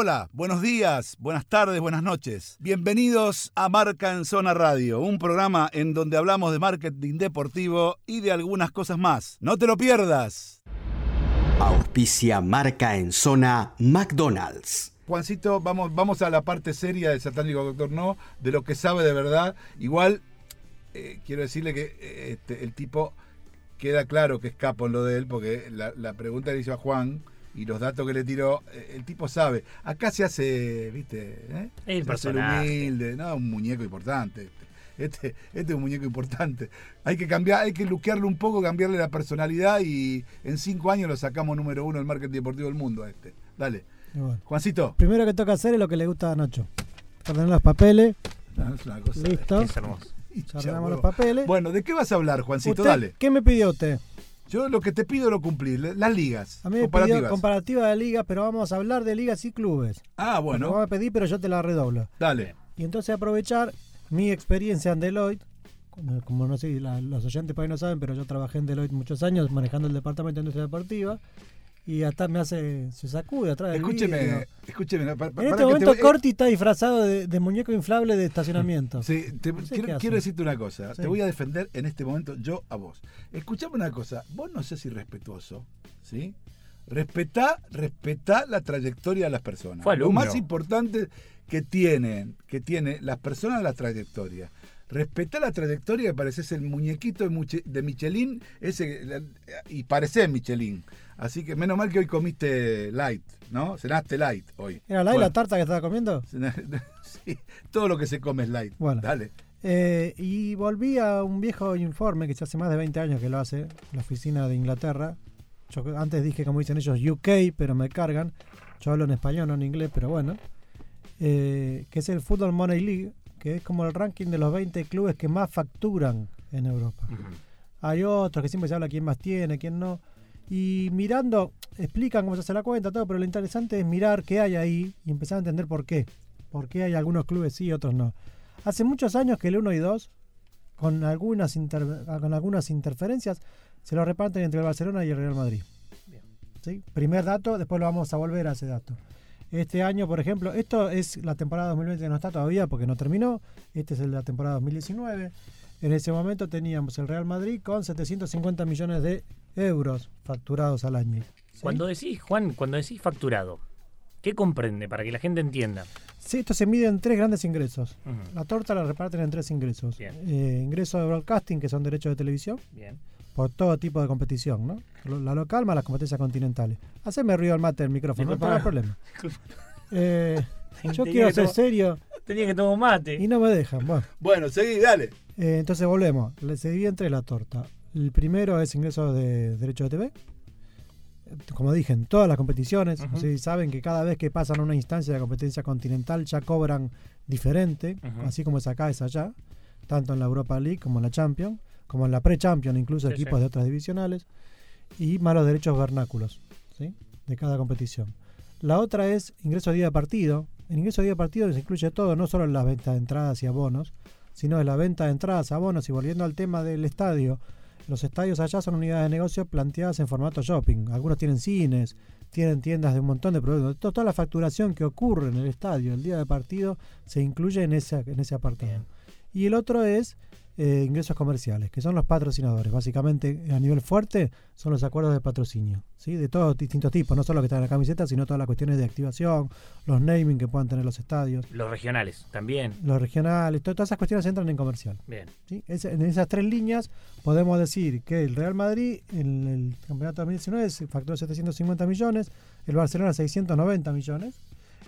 Hola, buenos días, buenas tardes, buenas noches. Bienvenidos a Marca en Zona Radio, un programa en donde hablamos de marketing deportivo y de algunas cosas más. No te lo pierdas. Auspicia Marca en Zona McDonald's. Juancito, vamos, vamos a la parte seria del satánico doctor No, de lo que sabe de verdad. Igual, eh, quiero decirle que eh, este, el tipo queda claro que escapo en lo de él, porque la, la pregunta le hizo a Juan y los datos que le tiró, eh, el tipo sabe. Acá se hace, ¿viste? ¿Eh? El se hace personaje. humilde, no, un muñeco importante. Este. Este, este es un muñeco importante. Hay que cambiar, hay que luquearle un poco, cambiarle la personalidad y en cinco años lo sacamos número uno del marketing deportivo del mundo a este. Dale. Bueno, Juancito. primero que toca hacer es lo que le gusta a Nacho. Ordenar los papeles, No, es una cosa- listo. Es hermoso. Ordenamos los papeles. Bueno, ¿de qué vas a hablar, Juancito? ¿Usted Dale. ¿Qué me pidió usted? Yo lo que te pido lo cumplí. Las ligas. A mí me pidió comparativa de ligas, pero vamos a hablar de ligas y clubes. ah, bueno. vamos a pedir, pero yo te la redoblo. Dale. Y entonces aprovechar mi experiencia en Deloitte. Como, como no sé, la- los oyentes por ahí no saben, pero yo trabajé en Deloitte muchos años manejando el departamento de industria deportiva. Y hasta me hace, se sacude atrás del. Escúcheme, escúcheme. pa- pa- En para este que te momento eh, Corti está disfrazado de, de muñeco inflable de estacionamiento. Sí, te- No sé quiero, decirte una cosa. Sí. Te voy a defender en este momento yo a vos. Escuchame una cosa. Vos no seas irrespetuoso, ¿sí? Respetá, respetá la trayectoria de las personas. Fue Lo más importante que tienen, que tiene las personas la trayectoria. Respetá la trayectoria que pareces el muñequito de, Michelin ese, y parecés Michelin. Así que menos mal que hoy comiste light, ¿no? Cenaste light hoy. ¿Era la, Bueno, la tarta que estaba comiendo? sí, todo lo que se come es light. Bueno. Dale. Eh, y volví a un viejo informe que ya hace más de 20 años que lo hace, la oficina de Inglaterra. Yo antes dije, como dicen ellos, UK, pero me cargan. Yo hablo en español, no en inglés, pero bueno. Eh, que es el Football Money League, que es como el ranking de los 20 clubes que más facturan en Europa. Hay otros que siempre se habla quién más tiene, quién no. Y mirando, explican cómo se hace la cuenta, todo, pero lo interesante es mirar qué hay ahí y empezar a entender por qué. Por qué hay algunos clubes sí y otros no. Hace muchos años que el 1 y 2, con algunas, inter- con algunas interferencias, se lo reparten entre el Barcelona y el Real Madrid. Bien. ¿Sí? Primer dato, después lo vamos a volver a ese dato. Este año, por ejemplo, esto es la temporada 2020 que no está todavía porque no terminó. Este es el de la temporada 2019. En ese momento teníamos el Real Madrid con 750 millones de euros facturados al año. ¿Sí? Cuando decís, Juan, cuando decís facturado, ¿qué comprende para que la gente entienda? Sí, esto se mide en tres grandes ingresos. La torta la reparten en tres ingresos. Eh, ingresos de broadcasting, que son derechos de televisión, Bien. Por todo tipo de competición, ¿no? La local más las competencias continentales. Haceme ruido al mate del micrófono, no tengo problema. Eh, yo quiero ser to- serio Tenía que tomar mate. y no me dejan. Bueno, Bueno, seguí, dale. eh, entonces volvemos. Se divide en tres la torta. El primero es ingresos de derechos de TV. Como dije, en todas las competiciones. Sé si saben que cada vez que pasan a una instancia de competencia continental ya cobran diferente, así como es acá, es allá. Tanto en la Europa League como en la Champions, como en la Pre-Champions, incluso Sí, equipos sí. de otras divisionales. Y más los derechos vernáculos ¿sí? de cada competición. La otra es ingreso día de partido. En ingreso día de partido se incluye todo, no solo las ventas de entradas y abonos, sino de la venta de entradas, abonos y volviendo al tema del estadio. Los estadios allá son unidades de negocio planteadas en formato shopping. Algunos tienen cines, tienen tiendas de un montón de productos. To- Toda la facturación que ocurre en el estadio el día de partido se incluye en ese, en ese apartado. Bien. Y el otro es eh, ingresos comerciales, que son los patrocinadores. Básicamente, a nivel fuerte, son los acuerdos de patrocinio, ¿sí? de todos distintos tipos, no solo que están en la camiseta, sino todas las cuestiones de activación, los naming que puedan tener los estadios, Los regionales también. los regionales, to- todas esas cuestiones entran en comercial. Bien. ¿sí? Es- en esas tres líneas podemos decir que el Real Madrid en el campeonato 2019 se facturó 750 millones, el Barcelona 690 millones.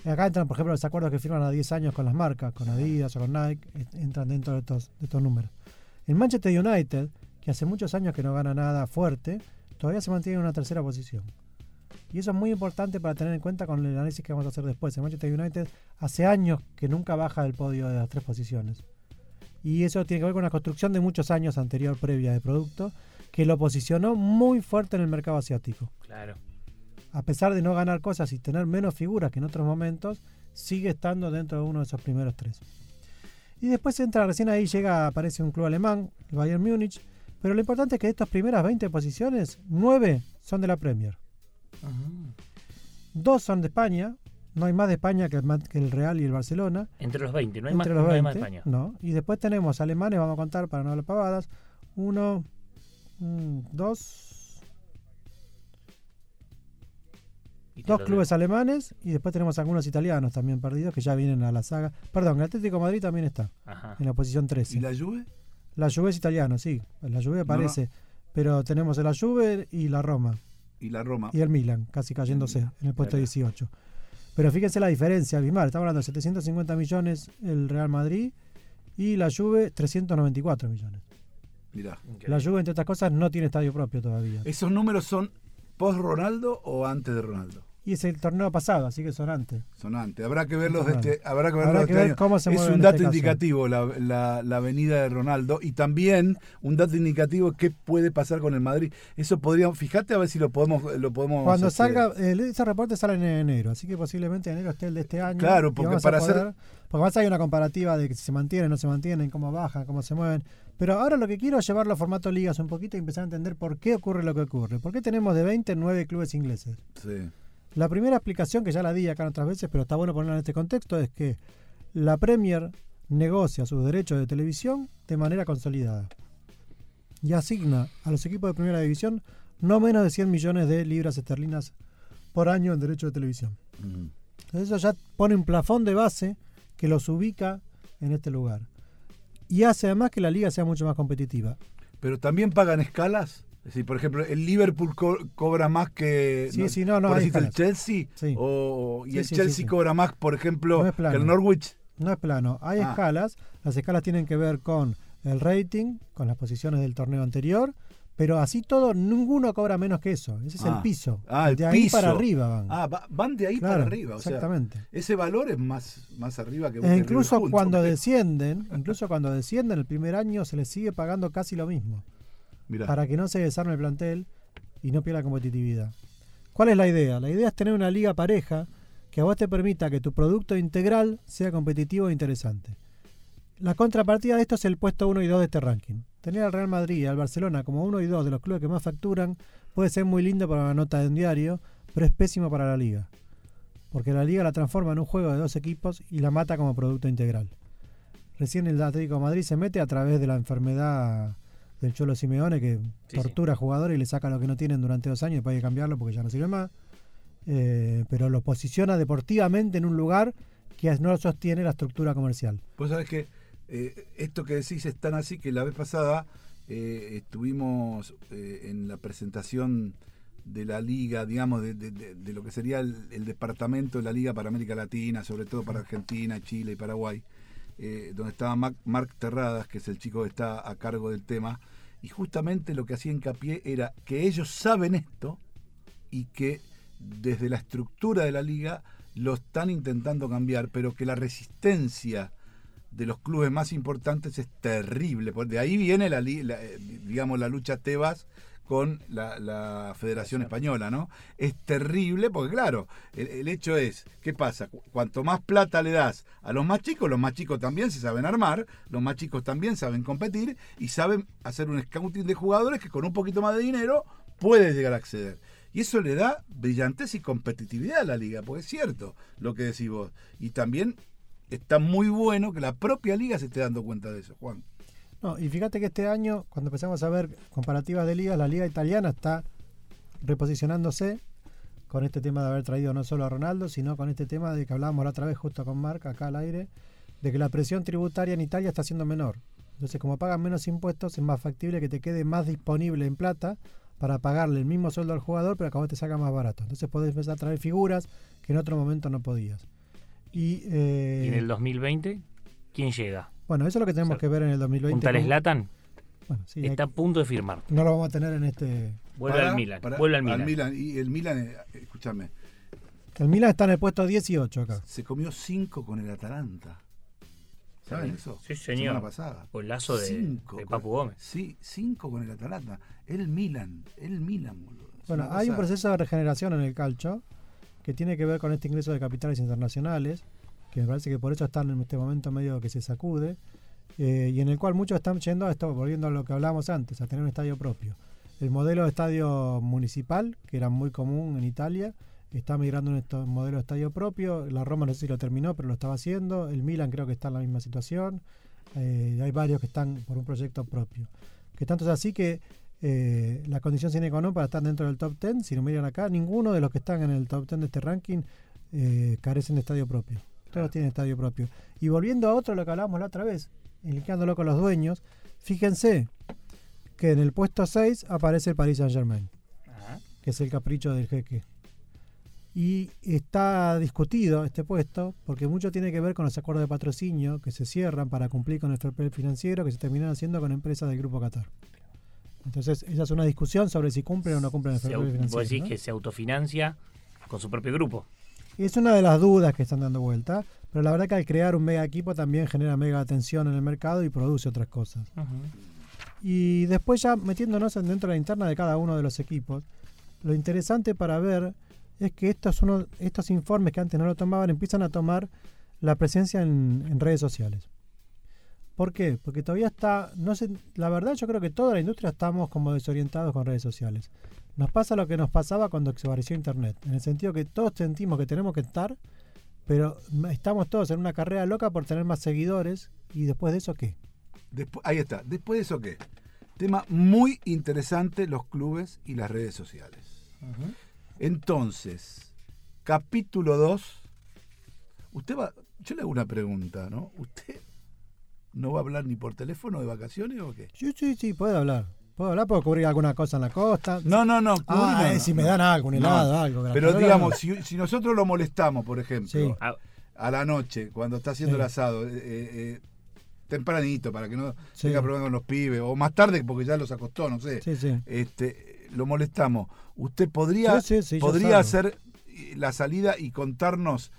Acá entran, por ejemplo, los acuerdos que firman a 10 años con las marcas, con Adidas o con Nike, eh, entran dentro de estos, de estos números. El Manchester United, que hace muchos años que no gana nada fuerte, todavía se mantiene en una tercera posición. Y eso es muy importante para tener en cuenta con el análisis que vamos a hacer después. El Manchester United hace años que nunca baja del podio de las tres posiciones. Y eso tiene que ver con una construcción de muchos años anterior, previa de producto, que lo posicionó muy fuerte en el mercado asiático. Claro. A pesar de no ganar cosas y tener menos figuras que en otros momentos, sigue estando dentro de uno de esos primeros tres. Y después entra, recién ahí llega, aparece un club alemán, el Bayern Múnich, pero lo importante es que de estas primeras 20 posiciones, 9 son de la Premier. Dos son de España, No hay más de España que el, Ma- que el Real y el Barcelona. Entre los 20, no hay, más, los no hay 20, más de España. no. Y después tenemos alemanes, vamos a contar para no hablar pavadas. Uno, mm, dos, dos clubes alemanes y después tenemos algunos italianos también perdidos que ya vienen a la saga. Perdón, el Atlético de Madrid también está. Ajá. en la posición 13. ¿Y la Juve? La Juve es italiano, sí. La Juve aparece. Pero tenemos la Juve y la Roma. Y la Roma. Y el Milan, casi cayéndose en el puesto claro. 18. Pero fíjense la diferencia, abismal. Estamos hablando de 750 millones el Real Madrid y la Juve 394 millones. Mirá. La Juve, entre otras cosas, no tiene estadio propio todavía. ¿Esos números son post-Ronaldo o antes de Ronaldo? Y es el torneo pasado, así que son antes. Son antes. Habrá que verlos de Son este, habrá que verlos Habrá que este ver cómo se es un en dato este indicativo la, la, la venida de Ronaldo y también un dato indicativo qué puede pasar con el Madrid. Eso podríamos, fíjate a ver si lo podemos lo podemos Cuando este, salga, eh, ese reporte sale en enero, así que posiblemente enero esté el de este año. Claro, porque para hacer- Porque más hay una comparativa de que si se mantienen, no se mantienen, cómo bajan, cómo se mueven. Pero ahora lo que quiero es llevarlo a formato ligas un poquito y empezar a entender por qué ocurre lo que ocurre. ¿Por qué tenemos de 20 9 clubes ingleses? sí. La primera explicación, que ya la di acá otras veces, pero está bueno ponerla en este contexto, es que la Premier negocia sus derechos de televisión de manera consolidada y asigna a los equipos de primera división no menos de 100 millones de libras esterlinas por año en derechos de televisión. Mm. Entonces eso ya pone un plafón de base que los ubica en este lugar. Y hace además que la liga sea mucho más competitiva. Pero también pagan escalas. Es decir, por ejemplo, el Liverpool co- cobra más que Sí, sí, no, no, por hay decirte, el. Chelsea Sí. o y el Chelsea cobra más, por ejemplo, que el Norwich. No es plano, hay Ah. escalas. Las escalas tienen que ver con el rating, con las posiciones del torneo anterior, pero así todo, ninguno cobra menos que eso. Ese es Ah. el piso. Ah, el de ahí piso. para arriba van. Ah, va- van de ahí Claro, para arriba, o sea, exactamente. ese valor es más más arriba que E incluso cuando pero- descienden, incluso cuando descienden el primer año se les sigue pagando casi lo mismo. Para que no se desarme el plantel y no pierda competitividad. ¿Cuál es la idea? La idea es tener una liga pareja que a vos te permita que tu producto integral sea competitivo e interesante. La contrapartida de esto es el puesto 1 y 2 de este ranking. Tener al Real Madrid y al Barcelona como 1 y 2 de los clubes que más facturan puede ser muy lindo para una nota de un diario, pero es pésimo para la liga. Porque la liga la transforma en un juego de dos equipos y la mata como producto integral. Recién el Atlético Madrid se mete a través de la enfermedad del Cholo Simeone que Sí, tortura a jugadores y le saca lo que no tienen durante dos años y después hay que cambiarlo porque ya no sirve más. Eh, pero lo posiciona deportivamente en un lugar que no sostiene la estructura comercial. Vos sabés que eh, esto que decís es tan así que la vez pasada eh, estuvimos eh, en la presentación de la liga, digamos, de, de- de- de lo que sería el, el departamento de la liga para América Latina, sobre todo para Argentina, Chile y Paraguay, eh, donde estaba Mac- Marc Terradas, que es el chico que está a cargo del tema, y justamente lo que hacía hincapié era que ellos saben esto y que desde la estructura de la liga lo están intentando cambiar, pero que la resistencia de los clubes más importantes es terrible. De ahí viene la, la, eh, digamos la lucha Tebas con la, Federación Española, ¿no? Es terrible porque, claro, el, el hecho es, ¿qué pasa? Cu- Cuanto más plata le das a los más chicos, los más chicos también se saben armar, los más chicos también saben competir y saben hacer un scouting de jugadores que con un poquito más de dinero puede llegar a acceder. Y eso le da brillantez y competitividad a la liga, porque es cierto lo que decís vos. Y también está muy bueno que la propia liga se esté dando cuenta de eso, Juan. No, y fíjate que este año, cuando empezamos a ver comparativas de ligas, la liga italiana está reposicionándose con este tema de haber traído no solo a Ronaldo, sino con este tema de que hablábamos la otra vez justo con Marc acá al aire, de que la presión tributaria en Italia está siendo menor. Entonces, como pagan menos impuestos, es más factible que te quede más disponible en plata para pagarle el mismo sueldo al jugador, pero que a vos te saca más barato. Entonces podés empezar a traer figuras que en otro momento no podías. Y, eh, Y en el 2020, ¿quién llega? Bueno, eso es lo que tenemos O sea, que ver en el 2020. Un tal Zlatan Bueno, sí, hay- está a punto de firmar. no lo vamos a tener en este. Vuelve Para- al Milan. para- vuelve al Milan. Y el Milan, eh, escúchame, El Milan está en el puesto 18 acá. se comió cinco con el Atalanta. ¿Saben eso? Sí, Semana señor. pasada. Golazo de, Cinco de Papu Gómez. Sí, cinco con el Atalanta. El Milan, el Milan, boludo. Bueno, hay un proceso de regeneración en el calcio que tiene que ver con este ingreso de capitales internacionales, que me parece que por eso están en este momento medio que se sacude, eh, y en el cual muchos están yendo a esto, volviendo a lo que hablábamos antes, a tener un estadio propio. El modelo de estadio municipal, que era muy común en Italia, está migrando un esto- modelo de estadio propio. La Roma no sé si lo terminó, pero lo estaba haciendo. El Milan creo que está en la misma situación. Eh, hay varios que están por un proyecto propio. Que tanto es así que eh, la condición sine qua para estar dentro del top 10, si lo miran acá, ninguno de los que están en el top 10 de este ranking eh, carecen de estadio propio. Todos tienen estadio propio. Y volviendo a otro, lo que hablábamos la otra vez, linkeándolo con los dueños, fíjense que en el puesto 6 aparece el Paris Saint Germain, Ajá. que es el capricho del jeque. Y está discutido este puesto porque mucho tiene que ver con los acuerdos de patrocinio que se cierran para cumplir con el fair play financiero que se terminan haciendo con empresas del Grupo Qatar. Entonces, esa es una discusión sobre si cumplen o no cumplen el fair financiero. vos decís ¿no? que se autofinancia con su propio grupo. Es una de las dudas que están dando vuelta, pero la verdad que al crear un mega equipo también genera mega atención en el mercado y produce otras cosas. Y después ya metiéndonos en- dentro de la interna de cada uno de los equipos, lo interesante para ver es que estos, uno, estos informes que antes no lo tomaban empiezan a tomar la presencia en, en redes sociales. ¿Por qué? Porque todavía está, no sé, la verdad yo creo que toda la industria estamos como desorientados con redes sociales. Nos pasa lo que nos pasaba cuando se apareció Internet, en el sentido que todos sentimos que tenemos que estar, pero estamos todos en una carrera loca por tener más seguidores y después de eso qué? Ahí está. Después de eso, ¿qué? Tema muy interesante, los clubes y las redes sociales. Entonces, capítulo 2. Usted va. Yo le hago una pregunta, ¿no? ¿Usted no va a hablar ni por teléfono de vacaciones o qué? Sí, sí, sí, puedo hablar. Puedo hablar, puedo cubrir alguna cosa en la costa. No, no, no. Ah, no, eh, no, si no. me dan algo, un No. helado, algo. Pero digamos, no. si, si nosotros lo molestamos, por ejemplo, Sí. Ah, a la noche, cuando está haciendo Sí. el asado, eh, eh, tempranito, para que no Sí. tenga problemas con los pibes, o más tarde porque ya los acostó, no sé. Sí, sí. Este, lo molestamos. ¿Usted podría, Sí, sí, sí, yo podría hacer eh, la salida y contarnos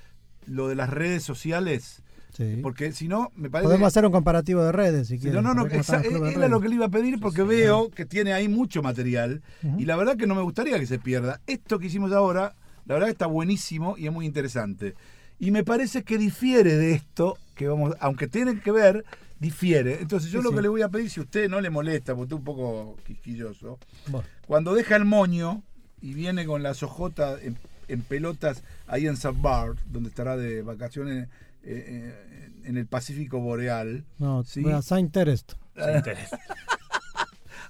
lo de las redes sociales? Sí. Porque si no, me parece... Podemos hacer un comparativo de redes si quieren. no, no, no, de era lo que le iba a pedir porque veo que tiene ahí mucho material y la verdad que no me gustaría que se pierda. Esto que hicimos ahora, la verdad que está buenísimo y es muy interesante. Y me parece que difiere de esto, que vamos, aunque tienen que ver, difiere. Entonces yo lo que le voy a pedir, si a usted no le molesta, porque usted es un poco quisquilloso, Bueno, cuando deja el moño y viene con las ojotas en, en pelotas ahí en. Bart, donde estará de vacaciones eh, eh, en el Pacífico Boreal, no, Sí. a Saint Terest.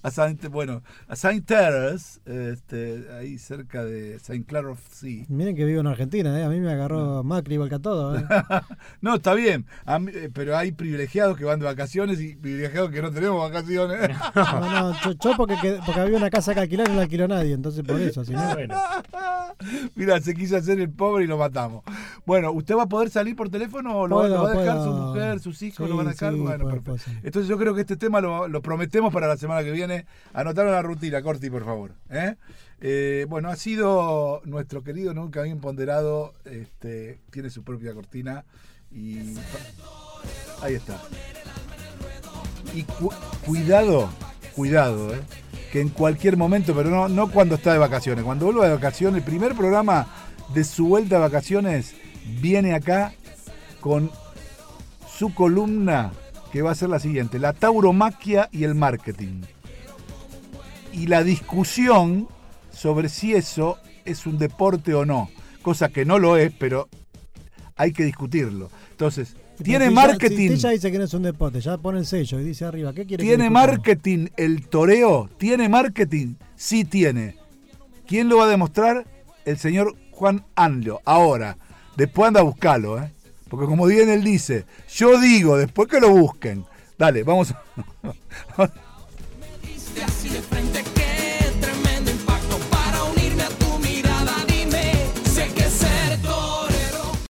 a Saint, bueno, a Saint Terence, este, ahí cerca de Saint Clair of Sea. Miren que vivo en Argentina, ¿eh? a mí me agarró Macri igual que a todo. ¿eh? No, está bien, a mí- eh, pero hay privilegiados que van de vacaciones y privilegiados que no tenemos vacaciones. No, no, yo, yo porque, había una casa que alquilar y no la alquiló nadie, entonces por eso. Si no, Bueno, Mira, se quiso hacer el pobre y lo matamos. Bueno, ¿usted va a poder salir por teléfono o lo, Puedo, lo va a dejar puedo. su mujer, sus hijos, Sí, lo van a dejar? sí, bueno, puedo, perfecto. Entonces yo creo que este tema lo, lo prometemos para la semana que viene. Anotaron la rutina, Corti, por favor. ¿eh? Eh, bueno, ha sido nuestro querido, nunca bien ponderado, este, tiene su propia cortina y ahí está. Y cu- cuidado, cuidado, ¿eh? que en cualquier momento, pero no, no cuando está de vacaciones, cuando vuelva de vacaciones, el primer programa de su vuelta de vacaciones viene acá con su columna que va a ser la siguiente, la tauromaquia y el marketing. Y la discusión sobre si eso es un deporte o no, cosa que no lo es, pero hay que discutirlo. Entonces, tiene Si ya- marketing. Si ya dice que no es un deporte, ya pone el sello y dice arriba, ¿qué quiere ¿Tiene marketing el toreo? ¿Tiene marketing? Sí tiene. ¿Quién lo va a demostrar? El señor Juan Anlo. Ahora, después anda a buscarlo, ¿eh? Porque como bien él dice, yo digo, después que lo busquen. Dale, vamos.